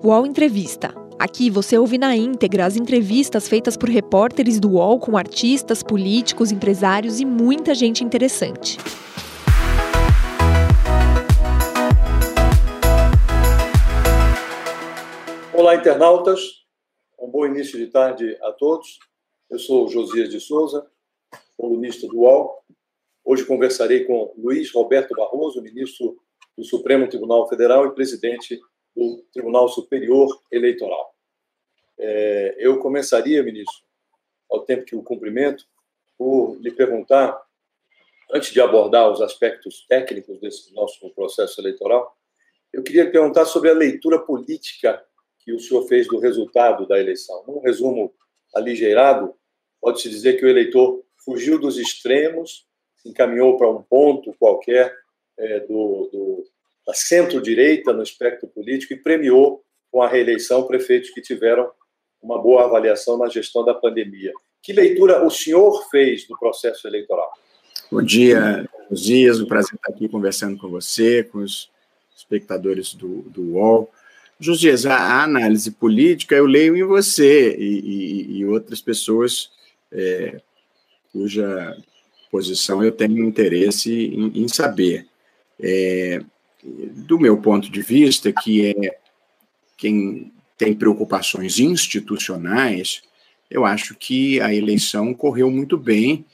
UOL Entrevista. Aqui você ouve na íntegra as entrevistas feitas por repórteres do UOL com artistas, políticos, empresários e muita gente interessante. Olá, internautas. Um bom início de tarde a todos. Eu sou Josias de Souza, colunista do UOL. Hoje conversarei com Luiz Roberto Barroso, ministro do Supremo Tribunal Federal e presidente do Tribunal Superior Eleitoral. É, eu começaria, ministro, ao tempo que o cumprimento, por lhe perguntar, antes de abordar os aspectos técnicos desse nosso processo eleitoral, eu queria lhe perguntar sobre a leitura política que o senhor fez do resultado da eleição. Num resumo aligeirado, pode-se dizer que o eleitor fugiu dos extremos, encaminhou para um ponto qualquer é, do, do, da centro-direita no espectro político e premiou com a reeleição prefeitos que tiveram uma boa avaliação na gestão da pandemia. Que leitura o senhor fez do processo eleitoral? Bom dia, os dias, um prazer estar aqui conversando com você, com os espectadores do, do UOL. Josias, a análise política eu leio em você e, e, e outras pessoas é, cuja posição eu tenho interesse em, em saber. É, do meu ponto de vista, que é quem tem preocupações institucionais, eu acho que a eleição correu muito bem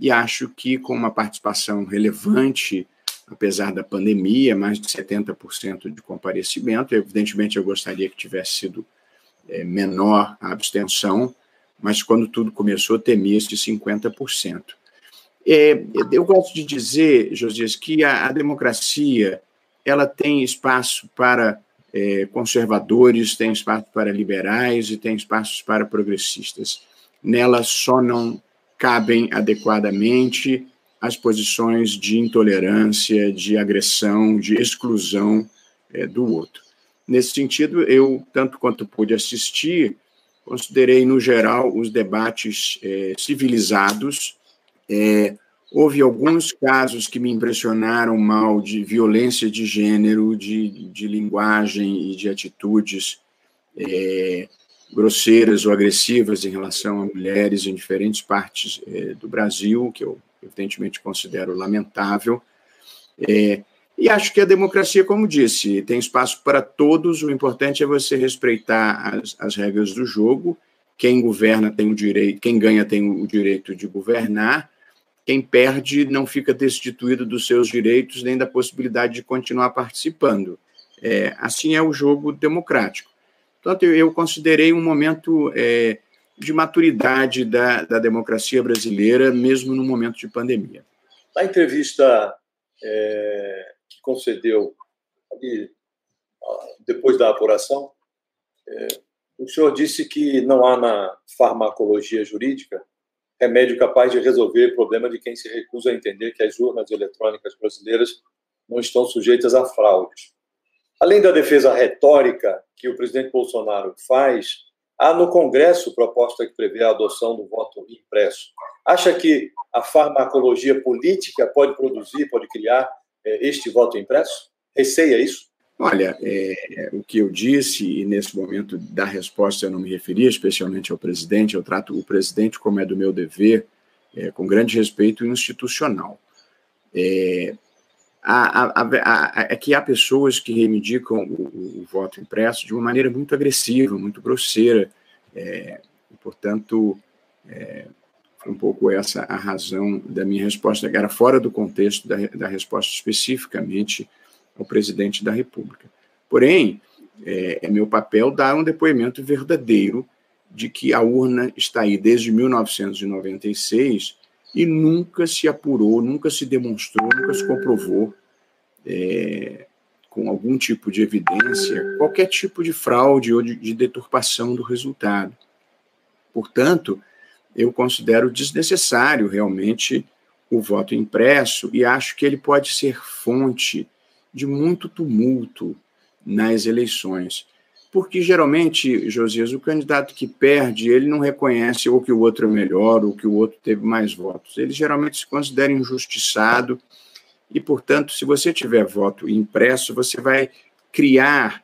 e acho que com uma participação relevante, apesar da pandemia, mais de 70% de comparecimento, evidentemente eu gostaria que tivesse sido é, menor a abstenção, mas quando tudo começou temia-se 50%. É, eu gosto de dizer, Josias, que a, a democracia ela tem espaço para é, conservadores, tem espaço para liberais e tem espaços para progressistas. Nela só não cabem adequadamente as posições de intolerância, de agressão, de exclusão é, do outro. Nesse sentido, eu, tanto quanto pude assistir, considerei, no geral, os debates é, civilizados, Houve alguns casos que me impressionaram mal de violência de gênero, de, de linguagem e de atitudes é, grosseiras ou agressivas em relação a mulheres em diferentes partes é, do Brasil, que eu evidentemente considero lamentável. É, e acho que a democracia, como disse, tem espaço para todos. O importante é você respeitar as, as regras do jogo. Quem governa tem o direito, quem ganha tem o direito de governar quem perde não fica destituído dos seus direitos nem da possibilidade de continuar participando. É, assim é o jogo democrático. Eu, eu considerei um momento é, de maturidade da, da democracia brasileira, mesmo no momento de pandemia. Na entrevista é, que concedeu ali, depois da apuração, é, o senhor disse que não há na farmacologia jurídica remédio capaz de resolver o problema de quem se recusa a entender que as urnas eletrônicas brasileiras não estão sujeitas a fraudes. Além da defesa retórica que o presidente Bolsonaro faz, há no Congresso proposta que prevê a adoção do voto impresso. Acha que a farmacologia política pode produzir, pode criar eh, este voto impresso? Receia isso? Olha, é, o que eu disse, e nesse momento da resposta eu não me referi especialmente ao presidente, eu trato o presidente como é do meu dever, é, com grande respeito institucional. É, é que há pessoas que reivindicam o, o, voto impresso de uma maneira muito agressiva, muito grosseira, é, e, portanto, é, foi um pouco essa a razão da minha resposta, que era fora do contexto da, da resposta especificamente ao presidente da República. Porém, é, é meu papel dar um depoimento verdadeiro de que a urna está aí desde 1996 e nunca se apurou, nunca se demonstrou, nunca se comprovou é, com algum tipo de evidência qualquer tipo de fraude ou de, de deturpação do resultado. Portanto, eu considero desnecessário realmente o voto impresso e acho que ele pode ser fonte de muito tumulto nas eleições. Porque geralmente, Josias, o candidato que perde, ele não reconhece ou que o outro é melhor ou que o outro teve mais votos. Ele geralmente se considera injustiçado e, portanto, se você tiver voto impresso, você vai criar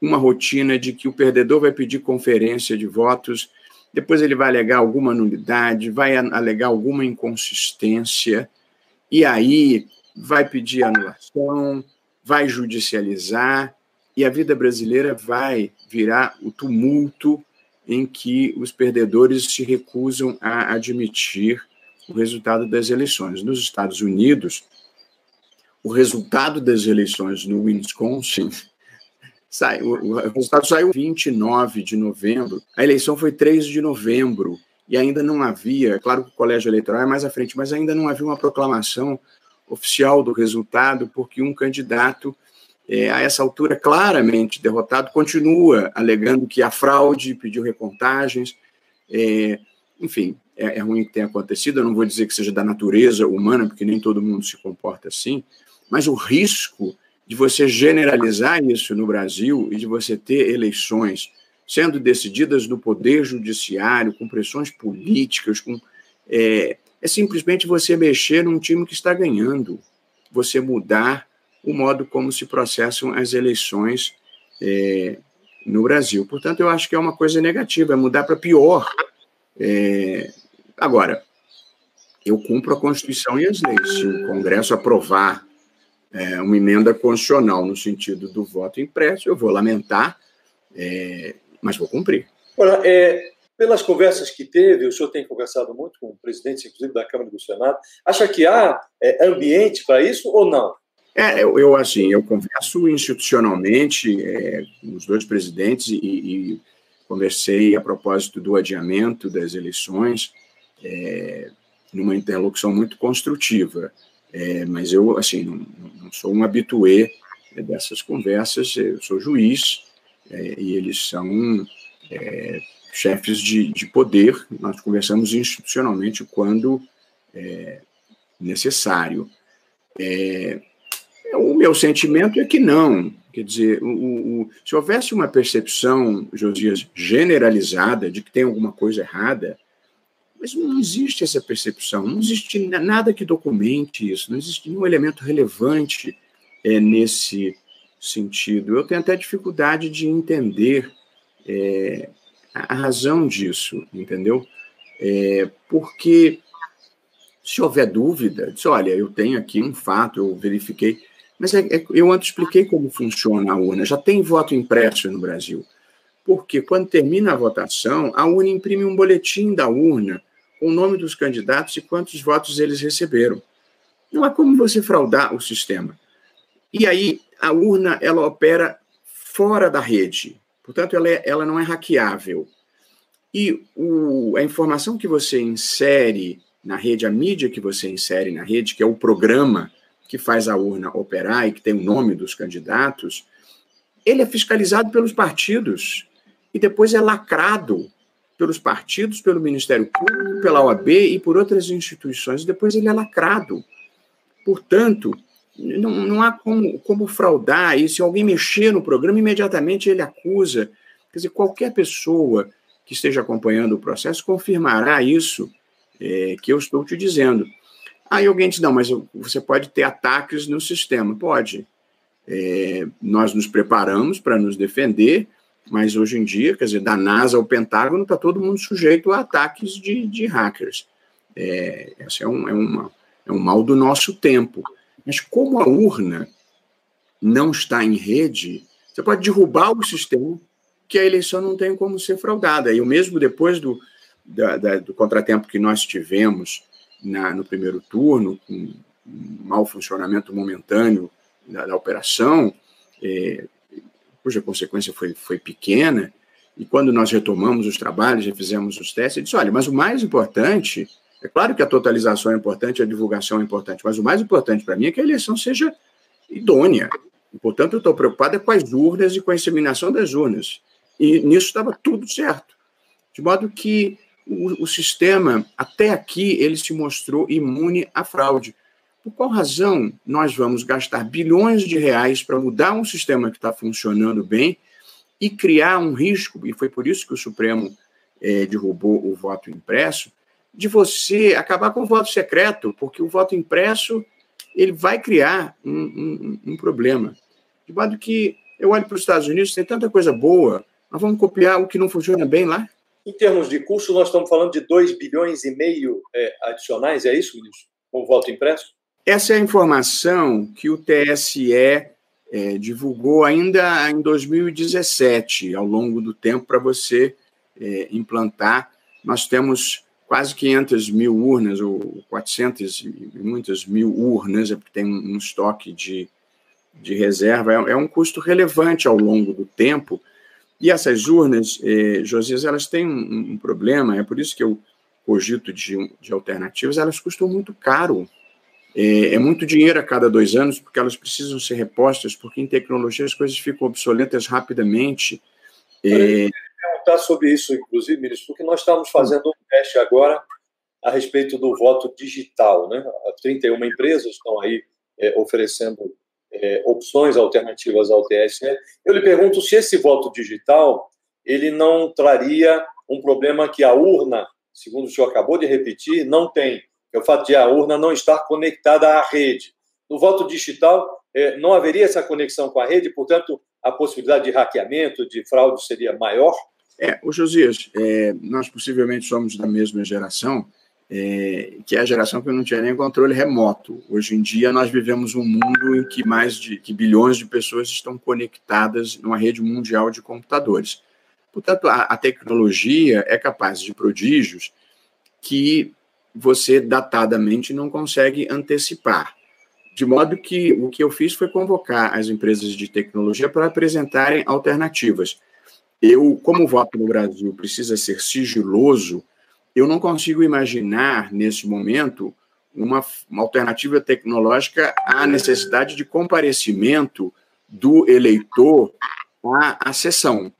uma rotina de que o perdedor vai pedir conferência de votos, depois ele vai alegar alguma nulidade, vai alegar alguma inconsistência, e aí vai pedir anulação, vai judicializar, e a vida brasileira vai virar o tumulto em que os perdedores se recusam a admitir o resultado das eleições. Nos Estados Unidos, o resultado das eleições no Wisconsin saiu, o resultado saiu 29 de novembro, a eleição foi 3 de novembro, e ainda não havia, claro que o colégio eleitoral é mais à frente, mas ainda não havia uma proclamação oficial do resultado, porque um candidato, é, a essa altura claramente derrotado, continua alegando que há fraude, pediu recontagens, é, enfim, é, é ruim que tenha acontecido, eu não vou dizer que seja da natureza humana, porque nem todo mundo se comporta assim, mas o risco de você generalizar isso no Brasil e de você ter eleições sendo decididas no poder judiciário, com pressões políticas, com, é, é simplesmente você mexer num time que está ganhando, você mudar o modo como se processam as eleições é, no Brasil. Portanto, eu acho que é uma coisa negativa, é mudar para pior. É, agora, eu cumpro a Constituição e as leis. Se o Congresso aprovar é, uma emenda constitucional no sentido do voto impresso, eu vou lamentar, é, mas vou cumprir. Olha, é, pelas conversas que teve, o senhor tem conversado muito com o presidente, inclusive, da Câmara do Senado, acha que há é, ambiente para isso ou não? É, eu, eu, assim, eu converso institucionalmente é, com os dois presidentes e, e, conversei a propósito do adiamento das eleições é, numa interlocução muito construtiva. É, mas eu, assim, não, não, sou um habituê dessas conversas, eu sou juiz é, e eles são é, chefes de, de poder, nós conversamos institucionalmente quando é, necessário. É, o meu sentimento é que não. Quer dizer, o, o, se houvesse uma percepção, Josias, generalizada de que tem alguma coisa errada, mas não existe essa percepção, não existe nada que documente isso, não existe nenhum elemento relevante é, nesse sentido. Eu tenho até dificuldade de entender é, a razão disso, entendeu? É, porque se houver dúvida, diz, olha, eu tenho aqui um fato, eu verifiquei, mas é, é, eu antes expliquei como funciona a urna, já tem voto impresso no Brasil. Porque quando termina a votação, a urna imprime um boletim da urna o nome dos candidatos e quantos votos eles receberam. Não há como você fraudar o sistema. E aí, a urna, ela opera fora da rede. Portanto, ela, é, ela não é hackeável. E o, a informação que você insere na rede, a mídia que você insere na rede, que é o programa que faz a urna operar e que tem o nome dos candidatos, ele é fiscalizado pelos partidos e depois é lacrado pelos partidos, pelo Ministério Público, pela OAB e por outras instituições. Depois ele é lacrado. Portanto, não, não há como, como fraudar. E se alguém mexer no programa, imediatamente ele acusa. Quer dizer, qualquer pessoa que esteja acompanhando o processo confirmará isso é, que eu estou te dizendo. Aí alguém diz, não, mas você pode ter ataques no sistema. Pode. É, nós nos preparamos para nos defender, mas hoje em dia, quer dizer, da NASA ao Pentágono, está todo mundo sujeito a ataques de, de hackers. É, esse é um, é, uma, é um mal do nosso tempo. Mas como a urna não está em rede, você pode derrubar o sistema que a eleição não tem como ser fraudada. E o mesmo depois do, da, da, do contratempo que nós tivemos na, no primeiro turno, com mau funcionamento momentâneo da, da operação, é, cuja consequência foi, foi pequena, e quando nós retomamos os trabalhos e fizemos os testes, eu disse: olha, mas o mais importante, é claro que a totalização é importante, a divulgação é importante, mas o mais importante para mim é que a eleição seja idônea. E, portanto, eu estou preocupado é com as urnas e com a inseminação das urnas. E nisso estava tudo certo. De modo que o, o sistema, até aqui, ele se mostrou imune à fraude. Por qual razão nós vamos gastar bilhões de reais para mudar um sistema que está funcionando bem e criar um risco, e foi por isso que o Supremo é, derrubou o voto impresso, de você acabar com o voto secreto, porque o voto impresso ele vai criar um, um, um problema. De modo que Eu olho para os Estados Unidos, tem tanta coisa boa, nós vamos copiar o que não funciona bem lá? Em termos de custo, nós estamos falando de 2 bilhões e meio é, adicionais, é isso, ministro? Com voto impresso? Essa é a informação que o TSE é, divulgou ainda em 2017, ao longo do tempo, para você é, implantar. Nós temos quase 500 mil urnas, ou 400 e muitas mil urnas, é porque tem um, estoque de, de reserva. É, é, um custo relevante ao longo do tempo. E essas urnas, eh, Josias, elas têm um, um, problema, é por isso que eu cogito de, de alternativas, elas custam muito caro. É, é, muito dinheiro a cada dois anos, porque elas precisam ser repostas, porque em tecnologia as coisas ficam obsoletas rapidamente. É, perguntar sobre isso, inclusive, ministro, porque nós estamos fazendo um teste agora a respeito do voto digital. Né? 31 empresas estão aí é, oferecendo é, opções alternativas ao TSE. Eu lhe pergunto se esse voto digital ele não traria um problema que a urna, segundo o senhor acabou de repetir, não tem, é o fato de a urna não estar conectada à rede. No voto digital, é, não haveria essa conexão com a rede, portanto, a possibilidade de hackeamento, de fraude seria maior? É, o Josias, é, nós possivelmente somos da mesma geração, é, que é a geração que não tinha nem controle remoto. Hoje em dia, nós vivemos um mundo em que mais de que bilhões de pessoas estão conectadas numa rede mundial de computadores. Portanto, a, a tecnologia é capaz de prodígios que você datadamente não consegue antecipar. De modo que o que eu fiz foi convocar as empresas de tecnologia para apresentarem alternativas eu, como o voto no Brasil precisa ser sigiloso, eu não consigo imaginar, nesse momento, uma, uma alternativa tecnológica à necessidade de comparecimento do eleitor à, à sessão,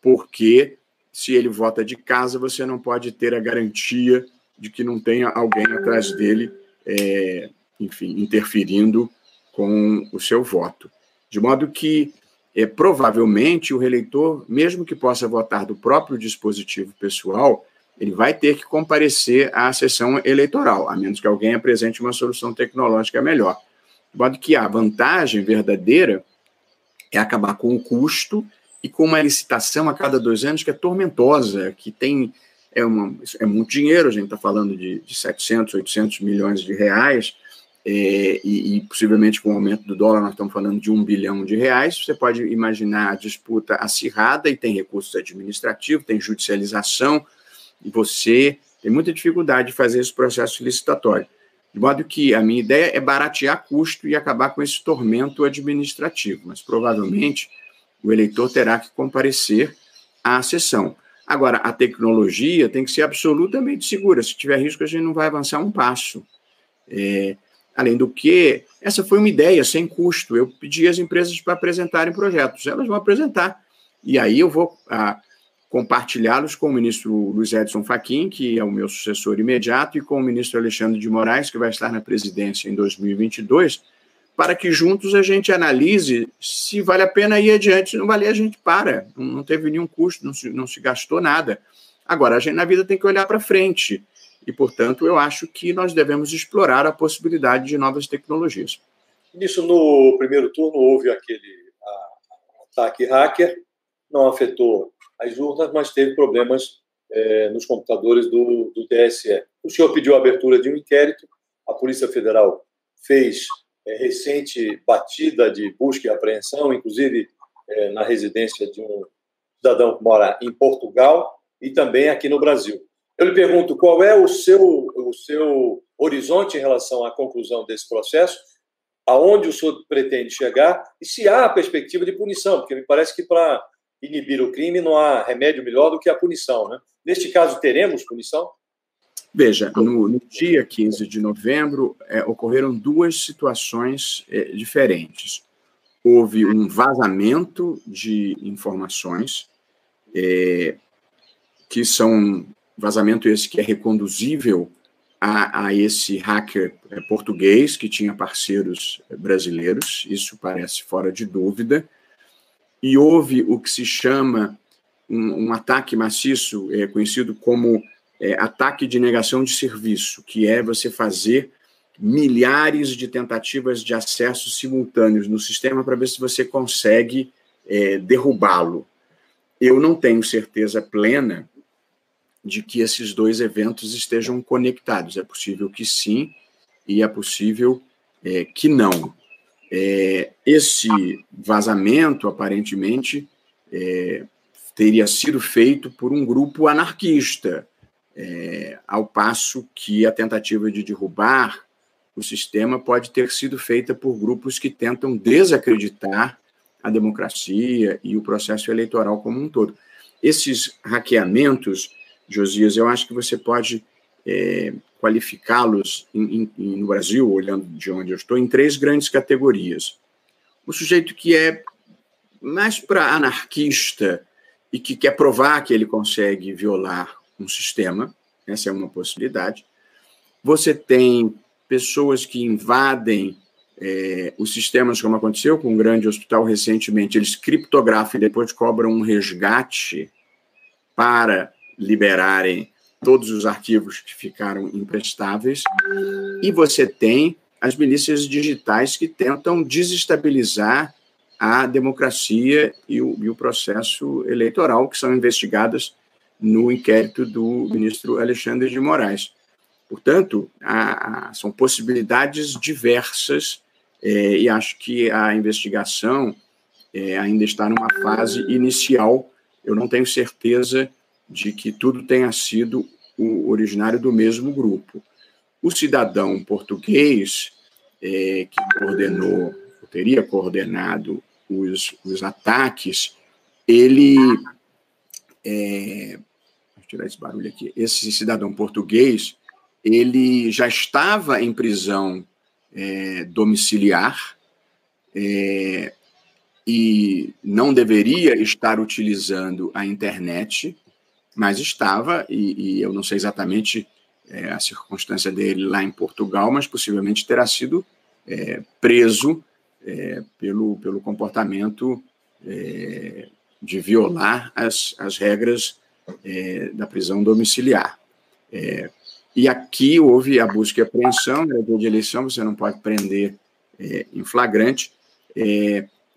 porque se ele vota de casa, você não pode ter a garantia de que não tenha alguém atrás dele, é, enfim, interferindo com o seu voto. De modo que é, provavelmente o reeleitor, mesmo que possa votar do próprio dispositivo pessoal, ele vai ter que comparecer à sessão eleitoral, a menos que alguém apresente uma solução tecnológica melhor. De modo que a vantagem verdadeira é acabar com o custo e com uma licitação a cada dois anos que é tormentosa, que tem é, uma, é muito dinheiro, a gente está falando de, de 700, 800 milhões de reais, e, e, possivelmente com o aumento do dólar, nós estamos falando de um bilhão de reais. Você pode imaginar a disputa acirrada e tem recursos administrativos, tem judicialização, e você tem muita dificuldade de fazer esse processo licitatório. De modo que a minha ideia é baratear custo e acabar com esse tormento administrativo, mas provavelmente o eleitor terá que comparecer à sessão. Agora, a tecnologia tem que ser absolutamente segura. Se tiver risco, a gente não vai avançar um passo. É, Além do que, essa foi uma ideia sem custo. Eu pedi às empresas para apresentarem projetos. Elas vão apresentar. E aí eu vou ah, compartilhá-los com o ministro Luiz Edson Fachin, que é o meu sucessor imediato, e com o ministro Alexandre de Moraes, que vai estar na presidência em 2022, para que juntos a gente analise se vale a pena ir adiante. Se não valer, a gente para. Não teve nenhum custo, não se, não se gastou nada. Agora, a gente na vida tem que olhar para frente e, portanto, eu acho que nós devemos explorar a possibilidade de novas tecnologias. Nisso, no primeiro turno, houve aquele ataque hacker, não afetou as urnas, mas teve problemas é, nos computadores do, do TSE. O senhor pediu a abertura de um inquérito, a Polícia Federal fez é, recente batida de busca e apreensão, inclusive é, na residência de um cidadão que mora em Portugal e também aqui no Brasil. Eu lhe pergunto qual é o seu, o seu horizonte em relação à conclusão desse processo, aonde o senhor pretende chegar e se há a perspectiva de punição, porque me parece que para inibir o crime não há remédio melhor do que a punição. Né? Neste caso, teremos punição? Veja, no, no dia 15 de novembro, é, ocorreram duas situações é, diferentes. Houve um vazamento de informações é, que são vazamento esse que é reconduzível a, a esse hacker é, português que tinha parceiros é, brasileiros, isso parece fora de dúvida. E houve o que se chama um, um ataque maciço, é, conhecido como é, ataque de negação de serviço, que é você fazer milhares de tentativas de acesso simultâneos no sistema para ver se você consegue é, derrubá-lo. Eu não tenho certeza plena de que esses dois eventos estejam conectados. É possível que sim, e é possível é, que não. É, esse vazamento, aparentemente, é, teria sido feito por um grupo anarquista, é, ao passo que a tentativa de derrubar o sistema pode ter sido feita por grupos que tentam desacreditar a democracia e o processo eleitoral como um todo. Esses hackeamentos, Josias, eu acho que você pode é, qualificá-los no Brasil, olhando de onde eu estou, em três grandes categorias. O sujeito que é mais para anarquista e que quer provar que ele consegue violar um sistema, essa é uma possibilidade. Você tem pessoas que invadem é, os sistemas, como aconteceu com um grande hospital recentemente, eles criptografam e depois cobram um resgate para liberarem todos os arquivos que ficaram imprestáveis, e você tem as milícias digitais que tentam desestabilizar a democracia e o, e o processo eleitoral, que são investigadas no inquérito do ministro Alexandre de Moraes. Portanto, são possibilidades diversas é, e acho que a investigação é, ainda está numa fase inicial. Eu não tenho certeza de que tudo tenha sido originário do mesmo grupo. O cidadão português é, que coordenou, teria coordenado os, os ataques, ele. É, deixa tirar esse barulho aqui. Esse cidadão português, ele já estava em prisão é, domiciliar é, e não deveria estar utilizando a internet mas estava, e, e eu não sei exatamente é, a circunstância dele lá em Portugal, mas possivelmente terá sido é, preso é, pelo, pelo comportamento é, de violar as, as regras é, da prisão domiciliar. É, e aqui houve a busca e apreensão, né, de eleição, você não pode prender em flagrante.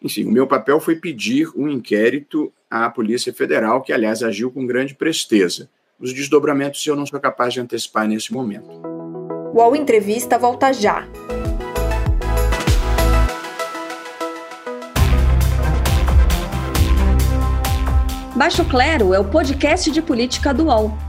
enfim, o meu papel foi pedir um inquérito à Polícia Federal, que, aliás, agiu com grande presteza. Os desdobramentos eu não sou capaz de antecipar nesse momento. O UOL Entrevista volta já. Baixo Clero é o podcast de política do UOL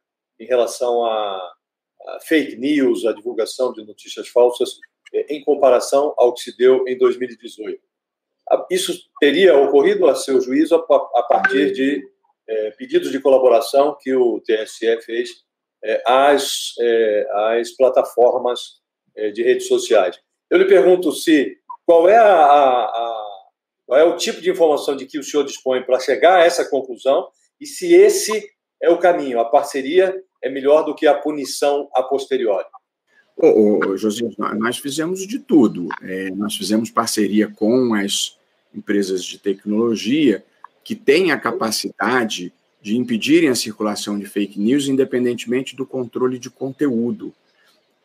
em relação a, a fake news, a divulgação de notícias falsas, é, em comparação ao que se deu em 2018. Isso teria ocorrido, a seu juízo, a partir de é, pedidos de colaboração que o TSE fez é, às, é, às plataformas é, de redes sociais. Eu lhe pergunto se qual é, a, a, qual é o tipo de informação de que o senhor dispõe para chegar a essa conclusão e se esse é o caminho, a parceria é melhor do que a punição a posteriori. Ô, ô, José, nós fizemos de tudo. É, nós fizemos parceria com as empresas de tecnologia que têm a capacidade de impedirem a circulação de fake news, independentemente do controle de conteúdo.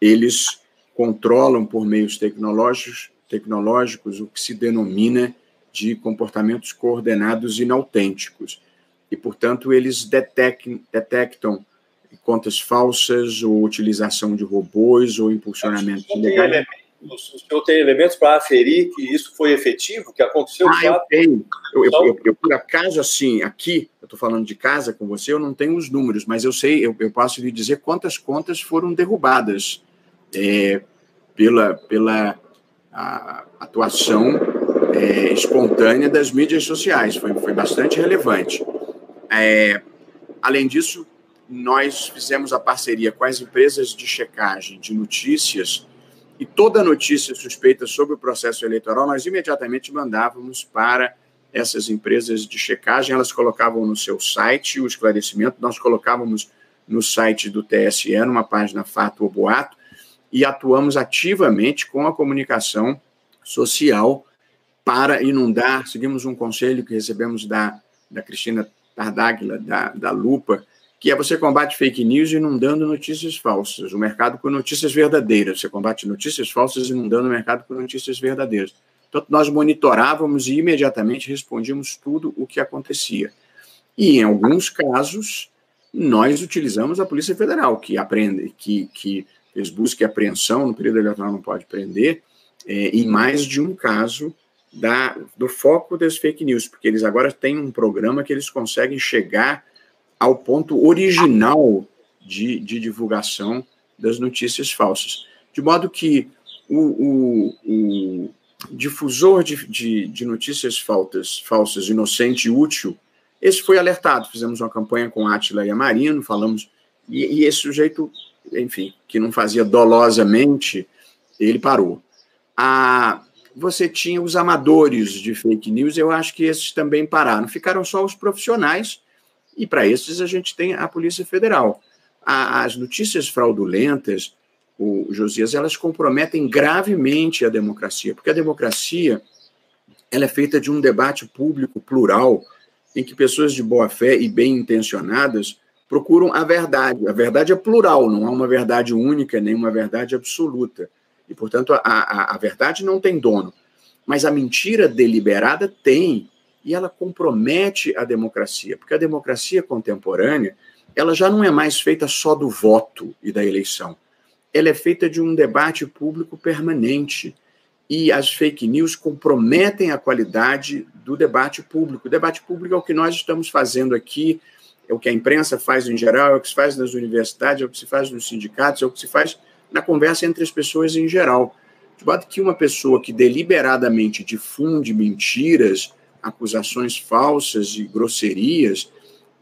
Eles controlam por meios tecnológicos, tecnológicos o que se denomina de comportamentos coordenados inautênticos. E, portanto, eles detectam, detectam contas falsas, ou utilização de robôs, ou impulsionamento ilegal. O senhor tem elementos para aferir que isso foi efetivo, que aconteceu? Ah, eu tenho. Eu, eu, eu, eu, por acaso, assim, aqui, eu estou falando de casa com você, eu não tenho os números, mas eu sei, eu, eu posso lhe dizer quantas contas foram derrubadas é, pela, pela atuação é, espontânea das mídias sociais. Foi, foi bastante relevante. É, além disso, nós fizemos a parceria com as empresas de checagem de notícias e toda notícia suspeita sobre o processo eleitoral nós imediatamente mandávamos para essas empresas de checagem, elas colocavam no seu site o esclarecimento, nós colocávamos no site do TSE, numa página Fato ou Boato, e atuamos ativamente com a comunicação social para inundar. Seguimos um conselho que recebemos da, da Cristina Tardáguila, da, da Lupa, que é você combate fake news inundando notícias falsas, o mercado com notícias verdadeiras. Você combate notícias falsas inundando o mercado com notícias verdadeiras. Então, nós monitorávamos e imediatamente respondíamos tudo o que acontecia. E, em alguns casos, nós utilizamos a Polícia Federal, que aprende, que, que fez busca e apreensão, no período eleitoral não pode prender, é, em mais de um caso da, do foco das fake news, porque eles agora têm um programa que eles conseguem chegar ao ponto original de, de divulgação das notícias falsas. De modo que o, o, o difusor de, de, de notícias faltas, falsas, inocente e útil, esse foi alertado. Fizemos uma campanha com Átila e Amarino, falamos, e, e esse sujeito, enfim, que não fazia dolosamente, ele parou. A, você tinha os amadores de fake news, eu acho que esses também pararam. Ficaram só os profissionais, e para esses a gente tem a Polícia Federal. As notícias fraudulentas, o Josias, elas comprometem gravemente a democracia, porque a democracia ela é feita de um debate público plural, em que pessoas de boa fé e bem intencionadas procuram a verdade. A verdade é plural, não há uma verdade única, nem uma verdade absoluta. E, portanto, a, a, a verdade não tem dono. Mas a mentira deliberada tem, e ela compromete a democracia, porque a democracia contemporânea ela já não é mais feita só do voto e da eleição. Ela é feita de um debate público permanente. E as fake news comprometem a qualidade do debate público. O debate público é o que nós estamos fazendo aqui, é o que a imprensa faz em geral, é o que se faz nas universidades, é o que se faz nos sindicatos, é o que se faz na conversa entre as pessoas em geral. De modo que uma pessoa que deliberadamente difunde mentiras, acusações falsas e grosserias,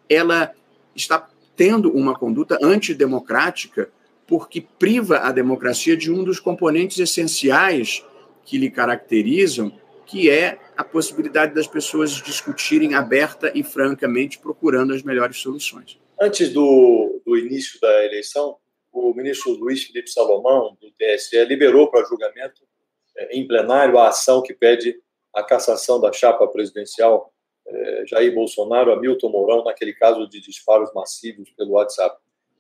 ela está tendo uma conduta antidemocrática porque priva a democracia de um dos componentes essenciais que lhe caracterizam, que é a possibilidade das pessoas discutirem aberta e francamente, procurando as melhores soluções. Antes do, do início da eleição, o ministro Luiz Felipe Salomão, do TSE, liberou para julgamento é, em plenário a ação que pede a cassação da chapa presidencial é, Jair Bolsonaro a Milton Mourão, naquele caso de disparos massivos pelo WhatsApp.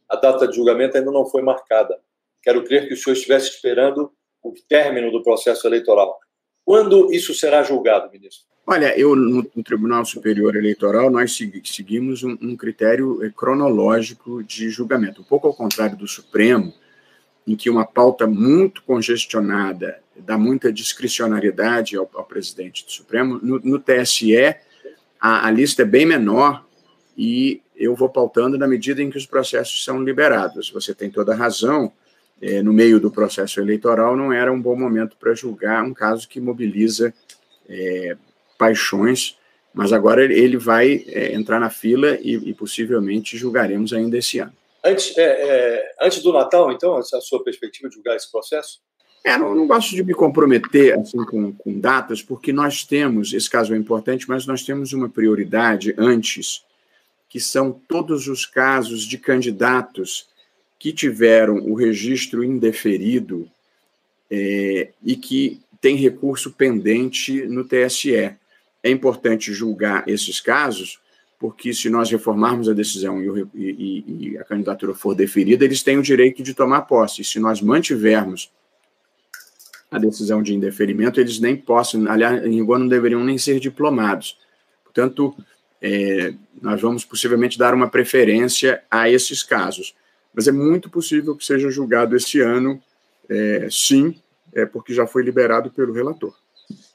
A data de julgamento ainda não foi marcada. Quero crer que o senhor estivesse esperando o término do processo eleitoral. Quando isso será julgado, ministro? Olha, eu no, no Tribunal Superior Eleitoral nós seguimos um, um, critério eh, cronológico de julgamento, um pouco ao contrário do Supremo, em que uma pauta muito congestionada dá muita discricionariedade ao, ao presidente do Supremo. No, no TSE a, a, lista é bem menor e eu vou pautando na medida em que os processos são liberados. Você tem toda a razão. É, no meio do processo eleitoral não era um bom momento para julgar um caso que mobiliza é, paixões, mas agora ele vai é, entrar na fila e, e, possivelmente julgaremos ainda esse ano. Antes, é, é, antes do Natal, então, essa sua perspectiva de julgar esse processo? É, não, não, gosto de me comprometer assim, com, com, datas, porque nós temos, esse caso é importante, mas nós temos uma prioridade antes, que são todos os casos de candidatos que tiveram o registro indeferido é, e que têm recurso pendente no TSE é importante julgar esses casos, porque se nós reformarmos a decisão e, e, e, a candidatura for deferida, eles têm o direito de tomar posse. E se nós mantivermos a decisão de indeferimento, eles nem possam, aliás, em rigor, não deveriam nem ser diplomados. Portanto, é, nós vamos possivelmente dar uma preferência a esses casos. Mas é muito possível que seja julgado esse ano, é, sim, é, porque já foi liberado pelo relator.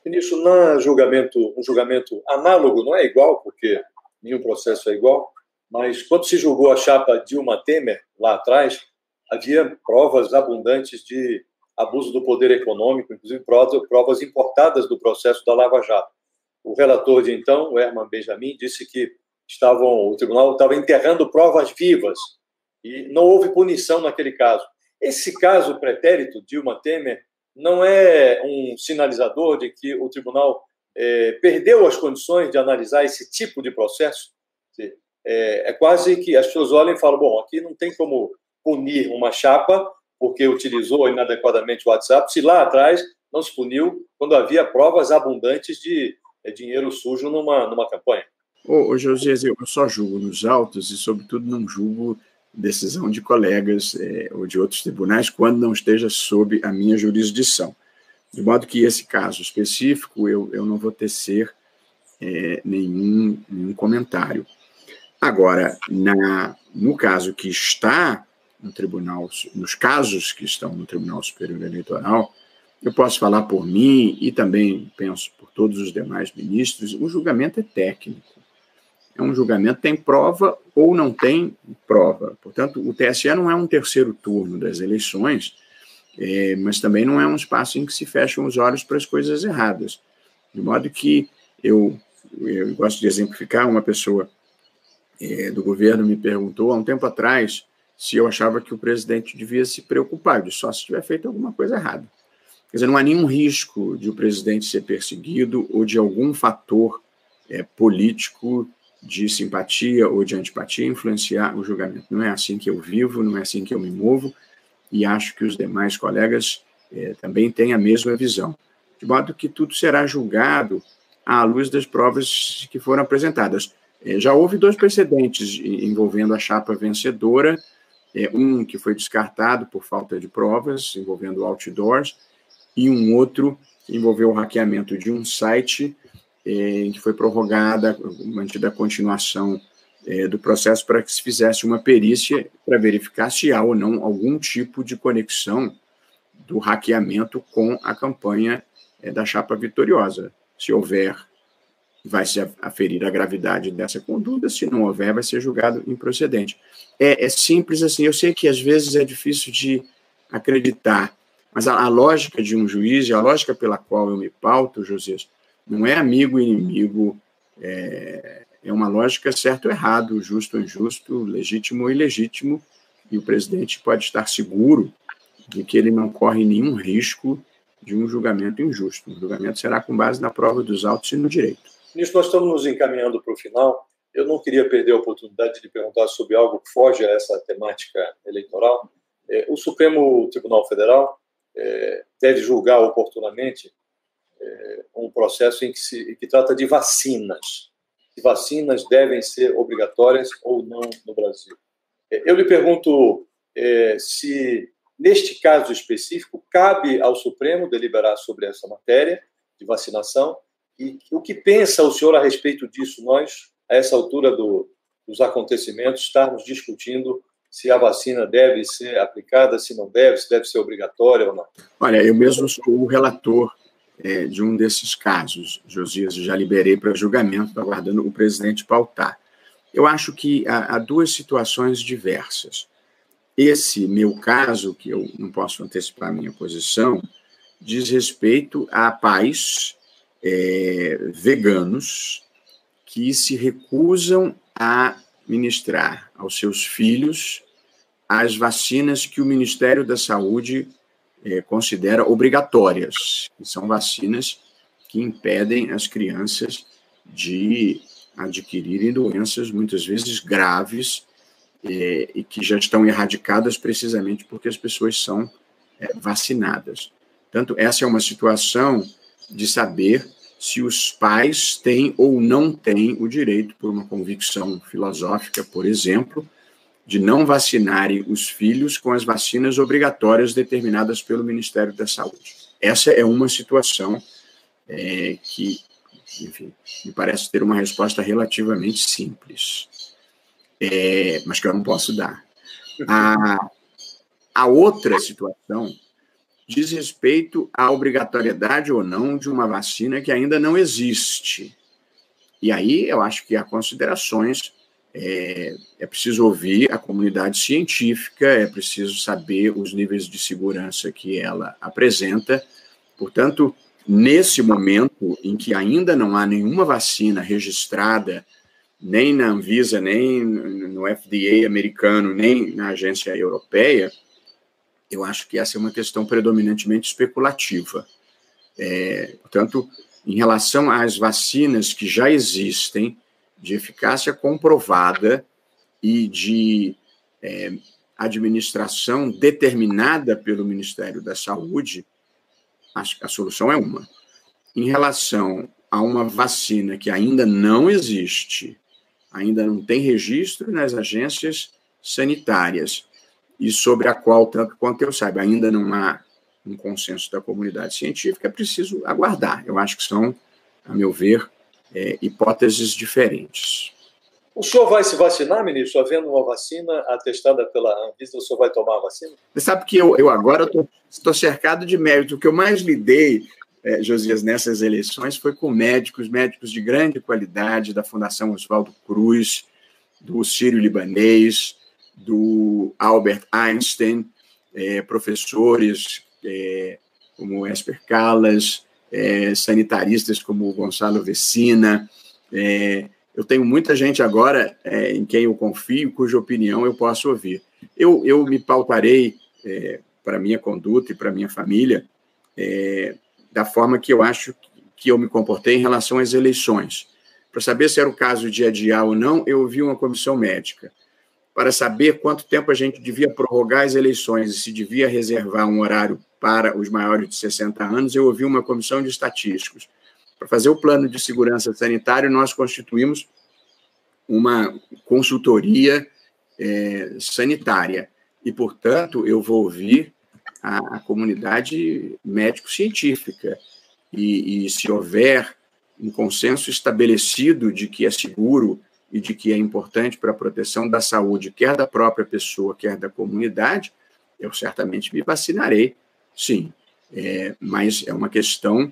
Ministro, na julgamento, um julgamento análogo, não é igual, porque nenhum processo é igual, mas quando se julgou a chapa Dilma Temer, lá atrás, havia provas abundantes de abuso do poder econômico, inclusive provas importadas do processo da Lava Jato. O relator de então, o Herman Benjamin, disse que estavam, o tribunal estava enterrando provas vivas e não houve punição naquele caso. Esse caso pretérito, Dilma Temer, não é um sinalizador de que o tribunal é, perdeu as condições de analisar esse tipo de processo? É, é, quase que as pessoas olham e falam: bom, aqui não tem como punir uma chapa porque utilizou inadequadamente o WhatsApp, se lá atrás não se puniu quando havia provas abundantes de é, dinheiro sujo numa, numa campanha. Ô, ô Josias, eu só julgo nos autos e, sobretudo, não julgo decisão de colegas é, ou de outros tribunais quando não esteja sob a minha jurisdição. De modo que esse caso específico eu, eu não vou tecer é, nenhum, nenhum comentário. Agora, na, no caso que está no Tribunal, nos casos que estão no Tribunal Superior Eleitoral, eu posso falar por mim e também penso por todos os demais ministros, o julgamento é técnico. É um julgamento, tem prova ou não tem prova. Portanto, o TSE não é um terceiro turno das eleições, é, mas também não é um espaço em que se fecham os olhos para as coisas erradas. De modo que eu, eu gosto de exemplificar, uma pessoa é, do governo me perguntou há um tempo atrás se eu achava que o presidente devia se preocupar, só se tiver feito alguma coisa errada. Quer dizer, não há nenhum risco de o presidente ser perseguido ou de algum fator é, político de simpatia ou de antipatia influenciar o julgamento. Não é assim que eu vivo, não é assim que eu me movo, e acho que os demais colegas é, também têm a mesma visão. De modo que tudo será julgado à luz das provas que foram apresentadas. É, já houve dois precedentes envolvendo a chapa vencedora, é, um que foi descartado por falta de provas, envolvendo outdoors, e um outro que envolveu o hackeamento de um site é, em que foi prorrogada, mantida a continuação é, do processo para que se fizesse uma perícia para verificar se há ou não algum tipo de conexão do hackeamento com a campanha é, da chapa vitoriosa. Se houver, vai se aferir a gravidade dessa conduta, se não houver, vai ser julgado improcedente. É, é simples assim, eu sei que às vezes é difícil de acreditar, mas a, a lógica de um juiz e a lógica pela qual eu me pauto, José, não é amigo e inimigo, é, é uma lógica certo ou errado, justo ou injusto, legítimo ou ilegítimo, e o presidente pode estar seguro de que ele não corre nenhum risco de um julgamento injusto. O julgamento será com base na prova dos autos e no direito. Nisso, nós estamos nos encaminhando para o final. Eu não queria perder a oportunidade de perguntar sobre algo que foge a essa temática eleitoral. É, o Supremo Tribunal Federal é, deve julgar oportunamente é, um processo em que, se, que trata de vacinas se vacinas devem ser obrigatórias ou não no Brasil. Eu lhe pergunto se, neste caso específico, cabe ao Supremo deliberar sobre essa matéria de vacinação e o que pensa o senhor a respeito disso? Nós, a essa altura do, dos acontecimentos, estarmos discutindo se a vacina deve ser aplicada, se não deve, se deve ser obrigatória ou não. Olha, eu mesmo sou o relator é, de um desses casos. Josias, já liberei para julgamento, aguardando o presidente pautar. Eu acho que há, há, duas situações diversas. Esse meu caso, que eu não posso antecipar a minha posição, diz respeito a pais é, veganos que se recusam a ministrar aos seus filhos as vacinas que o Ministério da Saúde é, considera obrigatórias, que são vacinas que impedem as crianças de adquirirem doenças muitas vezes graves é, e que já estão erradicadas precisamente porque as pessoas são é, vacinadas. Portanto, essa é uma situação de saber se os pais têm ou não têm o direito, por uma convicção filosófica, por exemplo, de não vacinarem os filhos com as vacinas obrigatórias determinadas pelo Ministério da Saúde. Essa é uma situação é, que, enfim, me parece ter uma resposta relativamente simples, é, mas que eu não posso dar. A, a outra situação diz respeito à obrigatoriedade ou não de uma vacina que ainda não existe. E aí eu acho que há considerações é, é, preciso ouvir a comunidade científica, é preciso saber os níveis de segurança que ela apresenta. Portanto, nesse momento em que ainda não há nenhuma vacina registrada, nem na Anvisa, nem no FDA americano, nem na agência europeia, eu acho que essa é uma questão predominantemente especulativa. É, portanto, em relação às vacinas que já existem, de eficácia comprovada e de é, administração determinada pelo Ministério da Saúde, a, a solução é uma. Em relação a uma vacina que ainda não existe, ainda não tem registro nas agências sanitárias, e sobre a qual, tanto quanto eu saiba, ainda não há um consenso da comunidade científica, é preciso aguardar. Eu acho que são, a meu ver, é, hipóteses diferentes. O senhor vai se vacinar, ministro? Havendo uma vacina atestada pela Anvisa, o senhor vai tomar a vacina? Você sabe que eu, eu agora estou cercado de méritos. O que eu mais lidei, é, Josias, nessas eleições foi com médicos, médicos de grande qualidade, da Fundação Oswaldo Cruz, do Sírio Libanês, do Albert Einstein, é, professores é, como Esper Callas, é, sanitaristas como Gonçalo Vecina. É, eu tenho muita gente agora é, em quem eu confio, cuja opinião eu posso ouvir. Eu, eu me pautarei é, para minha conduta e para minha família da forma que eu acho que eu me comportei em relação às eleições. Para saber se era o caso de adiar ou não, eu ouvi uma comissão médica. Para saber quanto tempo a gente devia prorrogar as eleições e se devia reservar um horário para os maiores de 60 anos, eu ouvi uma comissão de estatísticos. Para fazer o plano de segurança sanitário, nós constituímos uma consultoria é, sanitária. E, portanto, eu vou ouvir a, a comunidade médico-científica. E, e se houver um consenso estabelecido de que é seguro e de que é importante para a proteção da saúde, quer da própria pessoa, quer da comunidade, eu certamente me vacinarei Sim, é, mas é uma questão,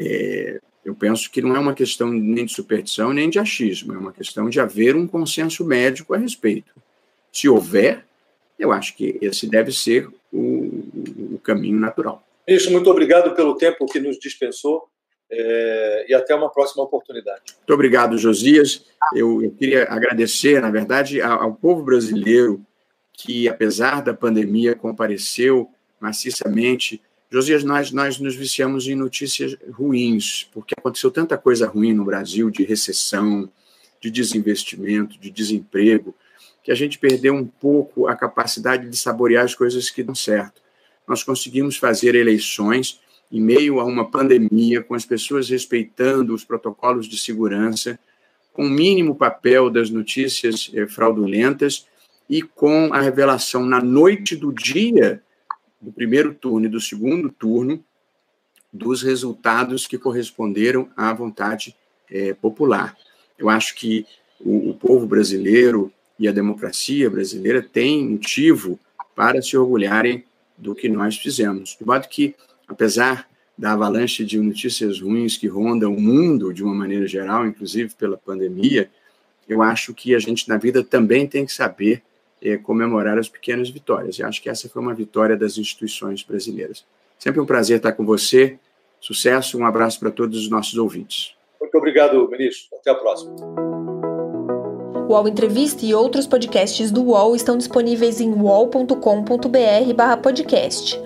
é, eu penso que não é uma questão nem de superstição nem de achismo, é uma questão de haver um consenso médico a respeito. Se houver, eu acho que esse deve ser o, o caminho natural. Ministro, muito obrigado pelo tempo que nos dispensou é, e até uma próxima oportunidade. Muito obrigado, Josias. Eu, eu queria agradecer, na verdade, ao, ao povo brasileiro que, apesar da pandemia, compareceu maciçamente. Josias, nós, nós nos viciamos em notícias ruins, porque aconteceu tanta coisa ruim no Brasil, de recessão, de desinvestimento, de desemprego, que a gente perdeu um pouco a capacidade de saborear as coisas que dão certo. Nós conseguimos fazer eleições em meio a uma pandemia, com as pessoas respeitando os protocolos de segurança, com o mínimo papel das notícias eh, fraudulentas e com a revelação na noite do dia do primeiro turno e do segundo turno dos resultados que corresponderam à vontade é, popular. Eu acho que o, o, povo brasileiro e a democracia brasileira têm motivo para se orgulharem do que nós fizemos. De modo que, apesar da avalanche de notícias ruins que rondam o mundo de uma maneira geral, inclusive pela pandemia, eu acho que a gente na vida também tem que saber é, comemorar as pequenas vitórias. E acho que essa foi uma vitória das instituições brasileiras. Sempre um prazer estar com você. Sucesso, um abraço para todos os nossos ouvintes. Muito obrigado, ministro. Até a próxima. O UOL Entrevista e outros podcasts do UOL estão disponíveis em uol.com.br/podcast.